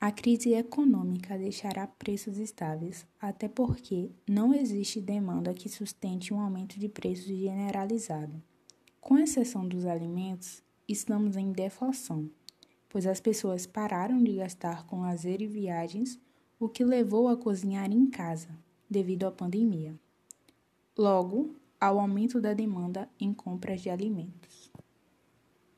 A crise econômica deixará preços estáveis, até porque não existe demanda que sustente um aumento de preços generalizado. Com exceção dos alimentos, estamos em deflação, pois as pessoas pararam de gastar com lazer e viagens, o que levou a cozinhar em casa, devido à pandemia. Logo, ao aumento da demanda em compras de alimentos.